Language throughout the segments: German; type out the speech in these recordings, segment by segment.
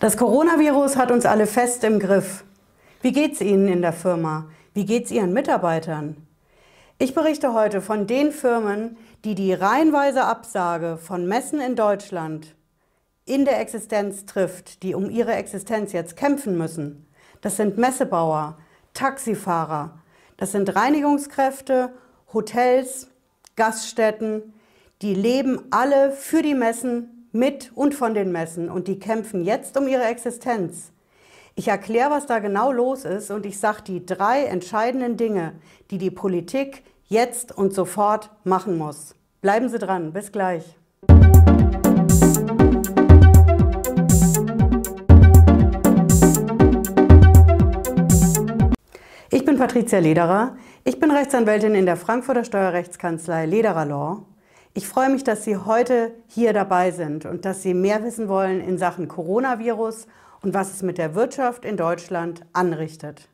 Das Coronavirus hat uns alle fest im Griff. Wie geht's Ihnen in der Firma? Wie geht's Ihren Mitarbeitern? Ich berichte heute von den Firmen, die die reihenweise Absage von Messen in Deutschland in der Existenz trifft, die um ihre Existenz jetzt kämpfen müssen. Das sind Messebauer, Taxifahrer, das sind Reinigungskräfte, Hotels, Gaststätten, die leben alle für die Messen mit und von den Messen und die kämpfen jetzt um ihre Existenz. Ich erkläre, was da genau los ist und ich sage die drei entscheidenden Dinge, die die Politik jetzt und sofort machen muss. Bleiben Sie dran, bis gleich. Ich bin Patricia Lederer. Ich bin Rechtsanwältin in der Frankfurter Steuerrechtskanzlei Lederer Law ich freue mich, dass Sie heute hier dabei sind und dass Sie mehr wissen wollen in Sachen Coronavirus und was es mit der Wirtschaft in Deutschland anrichtet.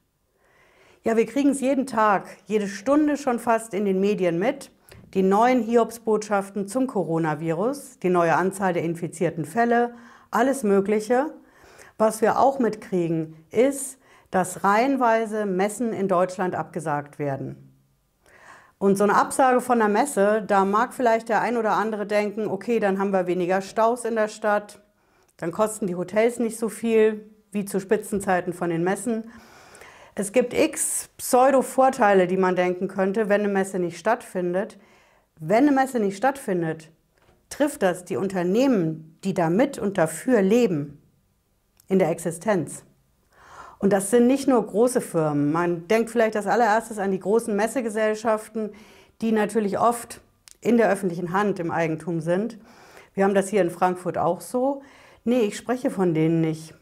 Ja, wir kriegen es jeden Tag, jede Stunde schon fast in den Medien mit. Die neuen Hiobsbotschaften zum Coronavirus, die neue Anzahl der infizierten Fälle, alles Mögliche. Was wir auch mitkriegen, ist, dass reihenweise Messen in Deutschland abgesagt werden. Und so eine Absage von der Messe, da mag vielleicht der ein oder andere denken, okay, dann haben wir weniger Staus in der Stadt, dann kosten die Hotels nicht so viel wie zu Spitzenzeiten von den Messen. Es gibt x Pseudo-Vorteile, die man denken könnte, wenn eine Messe nicht stattfindet. Wenn eine Messe nicht stattfindet, trifft das die Unternehmen, die damit und dafür leben, in der Existenz. Und das sind nicht nur große Firmen. Man denkt vielleicht als allererstes an die großen Messegesellschaften, die natürlich oft in der öffentlichen Hand im Eigentum sind. Wir haben das hier in Frankfurt auch so. Nee, ich spreche von denen nicht.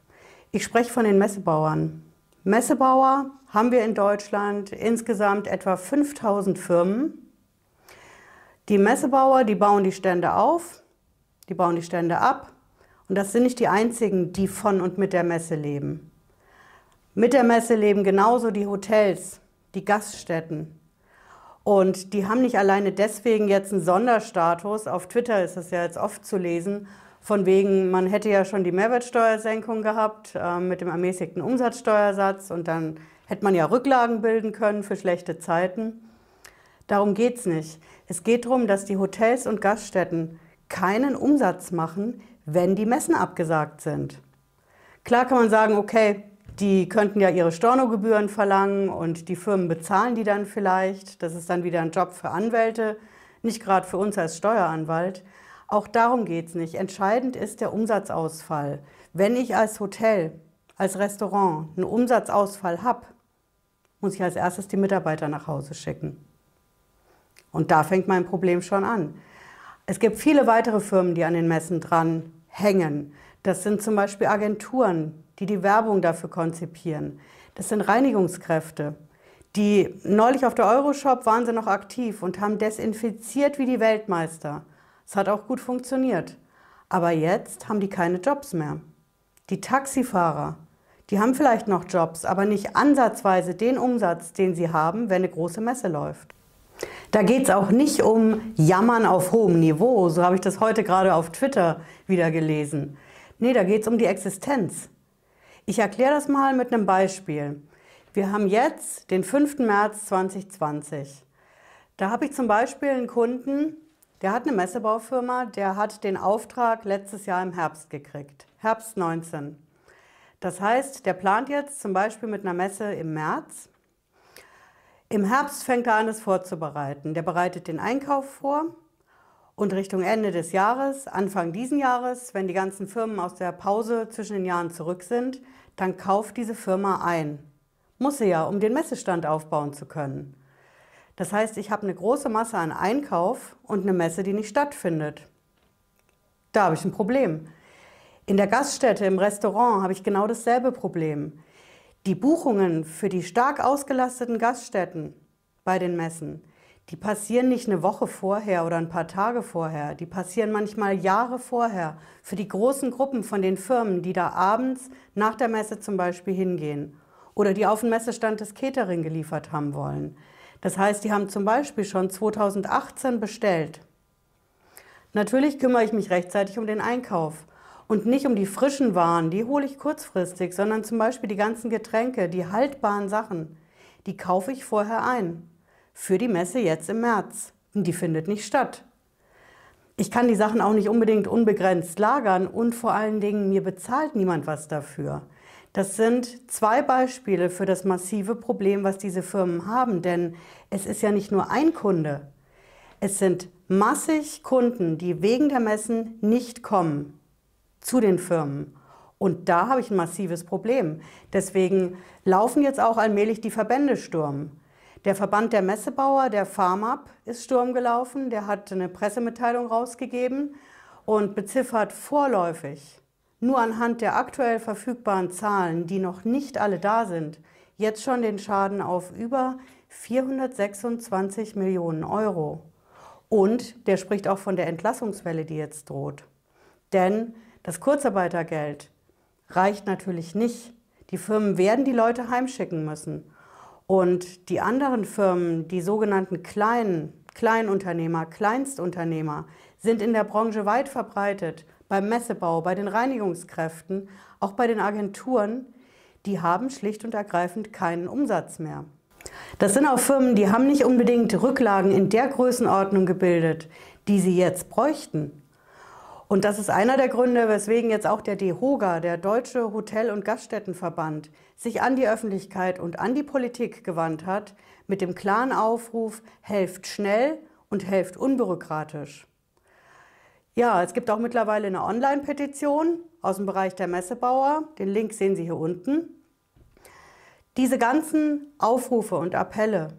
Ich spreche von den Messebauern. Messebauer haben wir in Deutschland insgesamt etwa 5000 Firmen. Die Messebauer, die bauen die Stände auf, die bauen die Stände ab. Und das sind nicht die einzigen, die von und mit der Messe leben. Mit der Messe leben genauso die Hotels, die Gaststätten. Und die haben nicht alleine deswegen jetzt einen Sonderstatus. Auf Twitter ist es ja jetzt oft zu lesen, von wegen, man hätte ja schon die Mehrwertsteuersenkung gehabt äh, mit dem ermäßigten Umsatzsteuersatz und dann hätte man ja Rücklagen bilden können für schlechte Zeiten. Darum geht es nicht. Es geht darum, dass die Hotels und Gaststätten keinen Umsatz machen, wenn die Messen abgesagt sind. Klar kann man sagen, okay, die könnten ja ihre Stornogebühren verlangen und die Firmen bezahlen die dann vielleicht. Das ist dann wieder ein Job für Anwälte, nicht gerade für uns als Steueranwalt. Auch darum geht es nicht. Entscheidend ist der Umsatzausfall. Wenn ich als Hotel, als Restaurant einen Umsatzausfall habe, muss ich als erstes die Mitarbeiter nach Hause schicken. Und da fängt mein Problem schon an. Es gibt viele weitere Firmen, die an den Messen dran hängen. Das sind zum Beispiel Agenturen, die die Werbung dafür konzipieren. Das sind Reinigungskräfte. Die neulich auf der Euroshop waren sie noch aktiv und haben desinfiziert wie die Weltmeister. Es hat auch gut funktioniert. Aber jetzt haben die keine Jobs mehr. Die Taxifahrer, die haben vielleicht noch Jobs, aber nicht ansatzweise den Umsatz, den sie haben, wenn eine große Messe läuft. Da geht es auch nicht um Jammern auf hohem Niveau, so habe ich das heute gerade auf Twitter wieder gelesen. Nee, da geht es um die Existenz. Ich erkläre das mal mit einem Beispiel. Wir haben jetzt den 5. März 2020. Da habe ich zum Beispiel einen Kunden, der hat eine Messebaufirma, der hat den Auftrag letztes Jahr im Herbst gekriegt, Herbst 19. Das heißt, der plant jetzt zum Beispiel mit einer Messe im März. Im Herbst fängt er an, es vorzubereiten. Der bereitet den Einkauf vor und Richtung Ende des Jahres, Anfang diesen Jahres, wenn die ganzen Firmen aus der Pause zwischen den Jahren zurück sind, dann kauft diese Firma ein. Muss sie ja, um den Messestand aufbauen zu können. Das heißt, ich habe eine große Masse an Einkauf und eine Messe, die nicht stattfindet. Da habe ich ein Problem. In der Gaststätte, im Restaurant habe ich genau dasselbe Problem. Die Buchungen für die stark ausgelasteten Gaststätten bei den Messen, die passieren nicht eine Woche vorher oder ein paar Tage vorher, die passieren manchmal Jahre vorher für die großen Gruppen von den Firmen, die da abends nach der Messe zum Beispiel hingehen oder die auf den Messestand des Catering geliefert haben wollen. Das heißt, die haben zum Beispiel schon 2018 bestellt. Natürlich kümmere ich mich rechtzeitig um den Einkauf Und nicht um die frischen Waren, die hole ich kurzfristig, sondern zum Beispiel die ganzen Getränke, die haltbaren Sachen, die kaufe ich vorher ein. Für die Messe jetzt im März. Und die findet nicht statt. Ich kann die Sachen auch nicht unbedingt unbegrenzt lagern und vor allen Dingen, mir bezahlt niemand was dafür. Das sind zwei Beispiele für das massive Problem, was diese Firmen haben, denn es ist ja nicht nur ein Kunde. Es sind massig Kunden, die wegen der Messen nicht kommen zu den Firmen. Und da habe ich ein massives Problem. Deswegen laufen jetzt auch allmählich die Verbände Sturm. Der Verband der Messebauer, der FarmUp, ist Sturm gelaufen. Der hat eine Pressemitteilung rausgegeben und beziffert vorläufig nur anhand der aktuell verfügbaren Zahlen, die noch nicht alle da sind, jetzt schon den Schaden auf über 426 Millionen Euro. Und der spricht auch von der Entlassungswelle, die jetzt droht. Denn das Kurzarbeitergeld reicht natürlich nicht. Die Firmen werden die Leute heimschicken müssen. Und die anderen Firmen, die sogenannten kleinen Kleinunternehmer, Kleinstunternehmer, sind in der Branche weit verbreitet beim Messebau, bei den Reinigungskräften, auch bei den Agenturen, die haben schlicht und ergreifend keinen Umsatz mehr. Das sind auch Firmen, die haben nicht unbedingt Rücklagen in der Größenordnung gebildet, die sie jetzt bräuchten. Und das ist einer der Gründe, weswegen jetzt auch der DEHOGA, der Deutsche Hotel- und Gaststättenverband, sich an die Öffentlichkeit und an die Politik gewandt hat mit dem klaren Aufruf, helft schnell und helft unbürokratisch. Ja, es gibt auch mittlerweile eine Online-Petition aus dem Bereich der Messebauer. Den Link sehen Sie hier unten. Diese ganzen Aufrufe und Appelle,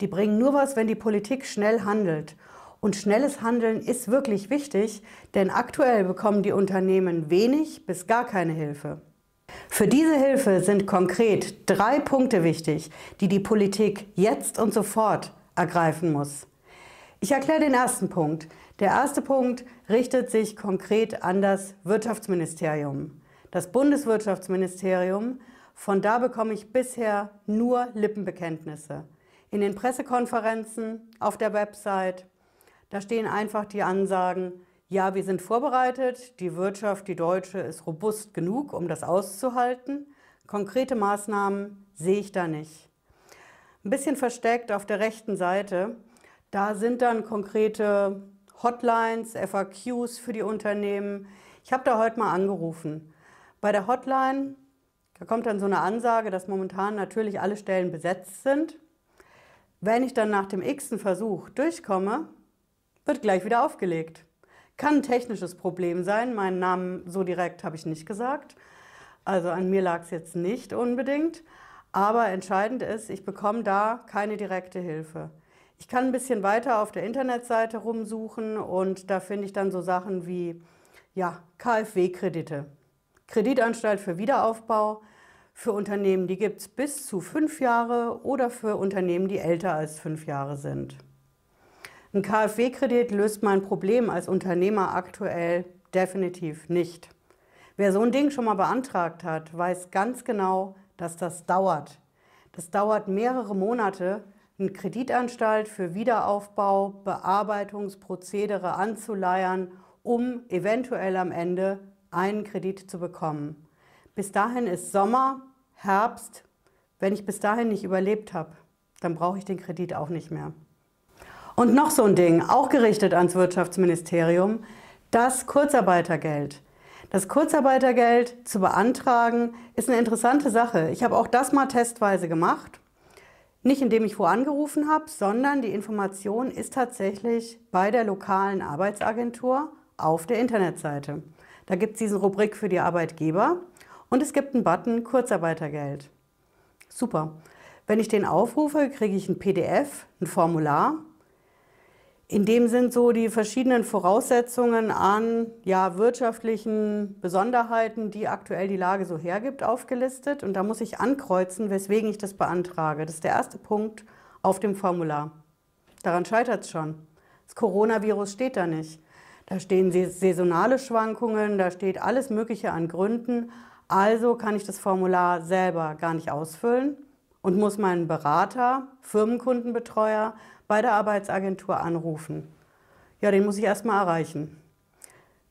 die bringen nur was, wenn die Politik schnell handelt. Und schnelles Handeln ist wirklich wichtig, denn aktuell bekommen die Unternehmen wenig bis gar keine Hilfe. Für diese Hilfe sind konkret drei Punkte wichtig, die die Politik jetzt und sofort ergreifen muss. Ich erkläre den ersten Punkt. Der erste Punkt richtet sich konkret an das Wirtschaftsministerium. Das Bundeswirtschaftsministerium, von da bekomme ich bisher nur Lippenbekenntnisse. In den Pressekonferenzen, auf der Website, da stehen einfach die Ansagen, ja, wir sind vorbereitet, die Wirtschaft, die deutsche, ist robust genug, um das auszuhalten. Konkrete Maßnahmen sehe ich da nicht. Ein bisschen versteckt auf der rechten Seite da sind dann konkrete Hotlines, FAQs für die Unternehmen. Ich habe da heute mal angerufen. Bei der Hotline, da kommt dann so eine Ansage, dass momentan natürlich alle Stellen besetzt sind. Wenn ich dann nach dem x-ten Versuch durchkomme, wird gleich wieder aufgelegt. Kann ein technisches Problem sein. Meinen Namen so direkt habe ich nicht gesagt. Also an mir lag es jetzt nicht unbedingt. Aber entscheidend ist, ich bekomme da keine direkte Hilfe. Ich kann ein bisschen weiter auf der Internetseite rumsuchen und da finde ich dann so Sachen wie ja, KfW-Kredite. Kreditanstalt für Wiederaufbau für Unternehmen, die gibt es bis zu fünf Jahre oder für Unternehmen, die älter als fünf Jahre sind. Ein KfW-Kredit löst mein Problem als Unternehmer aktuell definitiv nicht. Wer so ein Ding schon mal beantragt hat, weiß ganz genau, dass das dauert. Das dauert mehrere Monate, eine Kreditanstalt für Wiederaufbau, Bearbeitungsprozedere anzuleiern, um eventuell am Ende einen Kredit zu bekommen. Bis dahin ist Sommer, Herbst. Wenn ich bis dahin nicht überlebt habe, dann brauche ich den Kredit auch nicht mehr. Und noch so ein Ding, auch gerichtet ans Wirtschaftsministerium, das Kurzarbeitergeld. Das Kurzarbeitergeld zu beantragen ist eine interessante Sache. Ich habe auch das mal testweise gemacht nicht indem ich wo angerufen habe, sondern die Information ist tatsächlich bei der lokalen Arbeitsagentur auf der Internetseite. Da gibt es diese Rubrik für die Arbeitgeber und es gibt einen Button Kurzarbeitergeld. Super. Wenn ich den aufrufe, kriege ich ein PDF, ein Formular in dem sind so die verschiedenen Voraussetzungen an ja, wirtschaftlichen Besonderheiten, die aktuell die Lage so hergibt, aufgelistet. Und da muss ich ankreuzen, weswegen ich das beantrage. Das ist der erste Punkt auf dem Formular. Daran scheitert es schon. Das Coronavirus steht da nicht. Da stehen saisonale Schwankungen, da steht alles Mögliche an Gründen. Also kann ich das Formular selber gar nicht ausfüllen und muss meinen Berater, Firmenkundenbetreuer bei der Arbeitsagentur anrufen. Ja, den muss ich erstmal erreichen.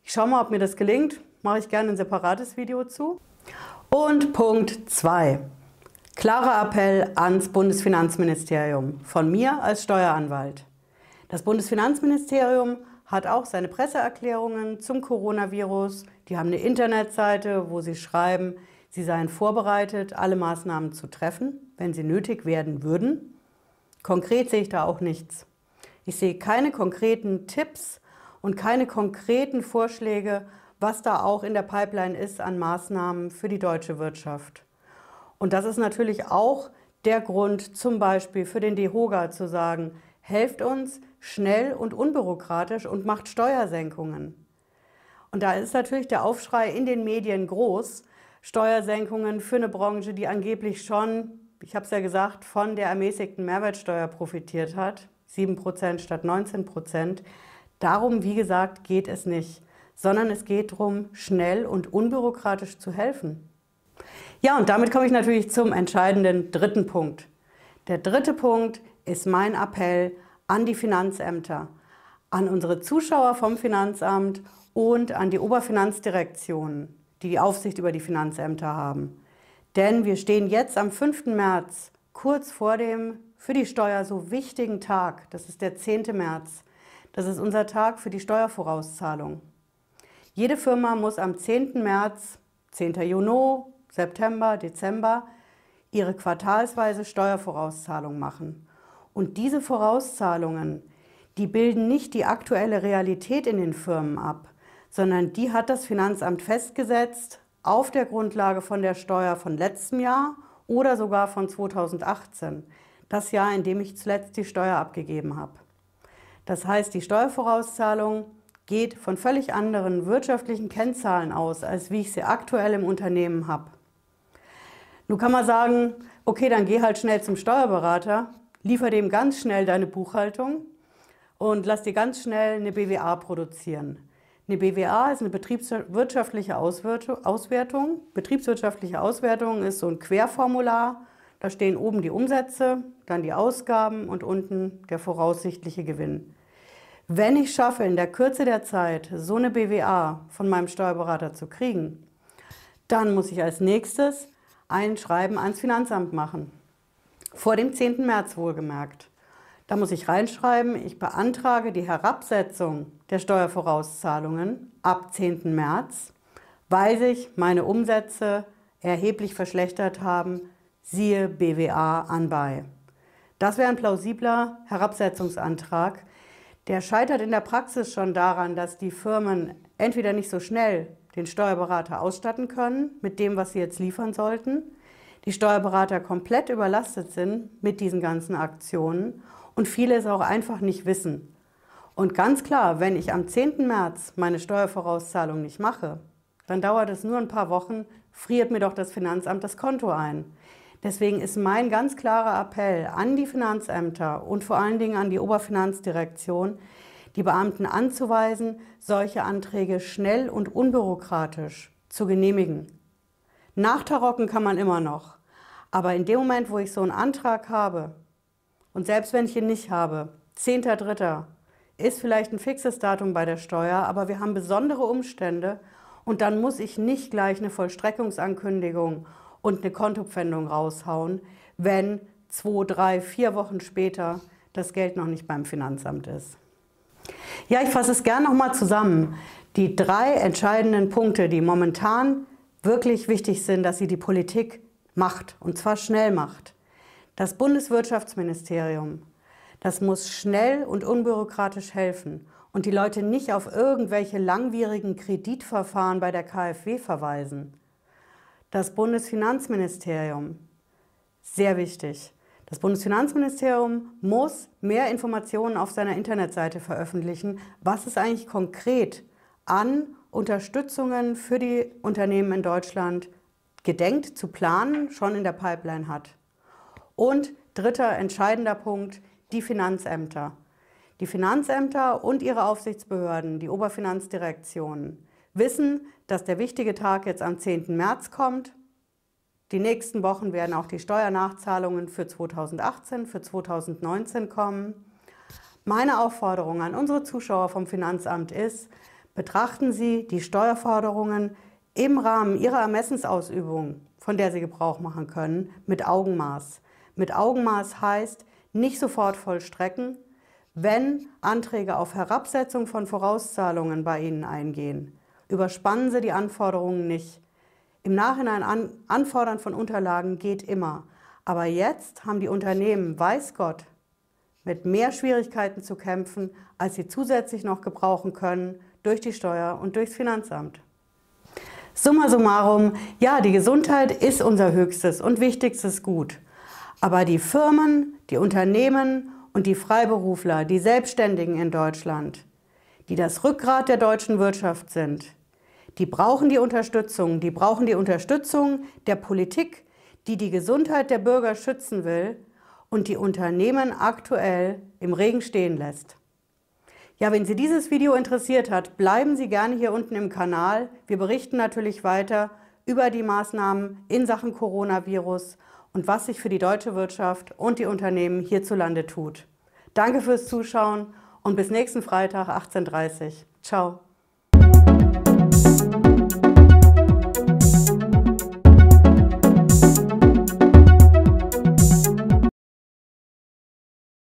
Ich schaue mal, ob mir das gelingt. mache ich gerne ein separates Video zu. Und Punkt 2. Klarer Appell ans Bundesfinanzministerium von mir als Steueranwalt. Das Bundesfinanzministerium hat auch seine Presseerklärungen zum Coronavirus. Die haben eine Internetseite, wo sie schreiben, sie seien vorbereitet, alle Maßnahmen zu treffen, wenn sie nötig werden würden. Konkret sehe ich da auch nichts. Ich sehe keine konkreten Tipps und keine konkreten Vorschläge, was da auch in der Pipeline ist an Maßnahmen für die deutsche Wirtschaft. Und das ist natürlich auch der Grund, zum Beispiel für den DEHOGA zu sagen, helft uns schnell und unbürokratisch und macht Steuersenkungen. Und da ist natürlich der Aufschrei in den Medien groß. Steuersenkungen für eine Branche, die angeblich schon, ich habe es ja gesagt, von der ermäßigten Mehrwertsteuer profitiert hat. 7% statt 19%. Darum, wie gesagt, geht es nicht, sondern es geht darum, schnell und unbürokratisch zu helfen. Ja, und damit komme ich natürlich zum entscheidenden dritten Punkt. Der dritte Punkt ist mein Appell an die Finanzämter, an unsere Zuschauer vom Finanzamt und an die Oberfinanzdirektion, die die Aufsicht über die Finanzämter haben. Denn wir stehen jetzt am 5. März kurz vor dem für die Steuer so wichtigen Tag. Das ist der 10. März. Das ist unser Tag für die Steuervorauszahlung. Jede Firma muss am 10. März, 10. Juni, September, Dezember ihre quartalsweise Steuervorauszahlung machen. Und diese Vorauszahlungen, die bilden nicht die aktuelle Realität in den Firmen ab, sondern die hat das Finanzamt festgesetzt auf der Grundlage von der Steuer von letztem Jahr oder sogar von 2018, das Jahr, in dem ich zuletzt die Steuer abgegeben habe. Das heißt, die Steuervorauszahlung geht von völlig anderen wirtschaftlichen Kennzahlen aus, als wie ich sie aktuell im Unternehmen habe. Nun kann man sagen, okay, dann geh halt schnell zum Steuerberater, liefer dem ganz schnell deine Buchhaltung und lass dir ganz schnell eine BWA produzieren. Eine BWA ist eine betriebswirtschaftliche Auswertung. Betriebswirtschaftliche Auswertung ist so ein Querformular. Da stehen oben die Umsätze, dann die Ausgaben und unten der voraussichtliche Gewinn. Wenn ich schaffe, in der Kürze der Zeit so eine BWA von meinem Steuerberater zu kriegen, dann muss ich als nächstes ein Schreiben ans Finanzamt machen. Vor dem 10. März wohlgemerkt. Da muss ich reinschreiben, ich beantrage die Herabsetzung der Steuervorauszahlungen ab 10. März, weil sich meine Umsätze erheblich verschlechtert haben, siehe BWA anbei. Das wäre ein plausibler Herabsetzungsantrag. Der scheitert in der Praxis schon daran, dass die Firmen entweder nicht so schnell den Steuerberater ausstatten können mit dem, was sie jetzt liefern sollten, die Steuerberater komplett überlastet sind mit diesen ganzen Aktionen und viele es auch einfach nicht wissen. Und ganz klar, wenn ich am 10. März meine Steuervorauszahlung nicht mache, dann dauert es nur ein paar Wochen, friert mir doch das Finanzamt das Konto ein. Deswegen ist mein ganz klarer Appell an die Finanzämter und vor allen Dingen an die Oberfinanzdirektion, die Beamten anzuweisen, solche Anträge schnell und unbürokratisch zu genehmigen. Nachtarocken kann man immer noch. Aber in dem Moment, wo ich so einen Antrag habe, und selbst wenn ich ihn nicht habe, 10.3. ist vielleicht ein fixes Datum bei der Steuer, aber wir haben besondere Umstände und dann muss ich nicht gleich eine Vollstreckungsankündigung und eine Kontopfändung raushauen, wenn zwei, drei, vier Wochen später das Geld noch nicht beim Finanzamt ist. Ja, ich fasse es gerne nochmal zusammen. Die drei entscheidenden Punkte, die momentan wirklich wichtig sind, dass sie die Politik macht, und zwar schnell macht. Das Bundeswirtschaftsministerium, das muss schnell und unbürokratisch helfen und die Leute nicht auf irgendwelche langwierigen Kreditverfahren bei der KfW verweisen. Das Bundesfinanzministerium, sehr wichtig. Das Bundesfinanzministerium muss mehr Informationen auf seiner Internetseite veröffentlichen, was es eigentlich konkret an Unterstützungen für die Unternehmen in Deutschland gedenkt zu planen, schon in der Pipeline hat. Und dritter entscheidender Punkt, die Finanzämter. Die Finanzämter und ihre Aufsichtsbehörden, die Oberfinanzdirektionen, wissen, dass der wichtige Tag jetzt am 10. März kommt. Die nächsten Wochen werden auch die Steuernachzahlungen für 2018, für 2019 kommen. Meine Aufforderung an unsere Zuschauer vom Finanzamt ist, Betrachten Sie die Steuerforderungen im Rahmen Ihrer Ermessensausübung, von der Sie Gebrauch machen können, mit Augenmaß. Mit Augenmaß heißt, nicht sofort vollstrecken, wenn Anträge auf Herabsetzung von Vorauszahlungen bei Ihnen eingehen. Überspannen Sie die Anforderungen nicht. Im Nachhinein an, anfordern von Unterlagen geht immer. Aber jetzt haben die Unternehmen, weiß Gott, mit mehr Schwierigkeiten zu kämpfen, als sie zusätzlich noch gebrauchen können durch die Steuer und durchs Finanzamt. Summa summarum, ja, die Gesundheit ist unser höchstes und wichtigstes Gut. Aber die Firmen, die Unternehmen und die Freiberufler, die Selbstständigen in Deutschland, die das Rückgrat der deutschen Wirtschaft sind, die brauchen die Unterstützung, die brauchen die Unterstützung der Politik, die die Gesundheit der Bürger schützen will und die Unternehmen aktuell im Regen stehen lässt. Ja, wenn Sie dieses Video interessiert hat, bleiben Sie gerne hier unten im Kanal. Wir berichten natürlich weiter über die Maßnahmen in Sachen Coronavirus und was sich für die deutsche Wirtschaft und die Unternehmen hierzulande tut. Danke fürs Zuschauen und bis nächsten Freitag 18.30 Uhr. Ciao.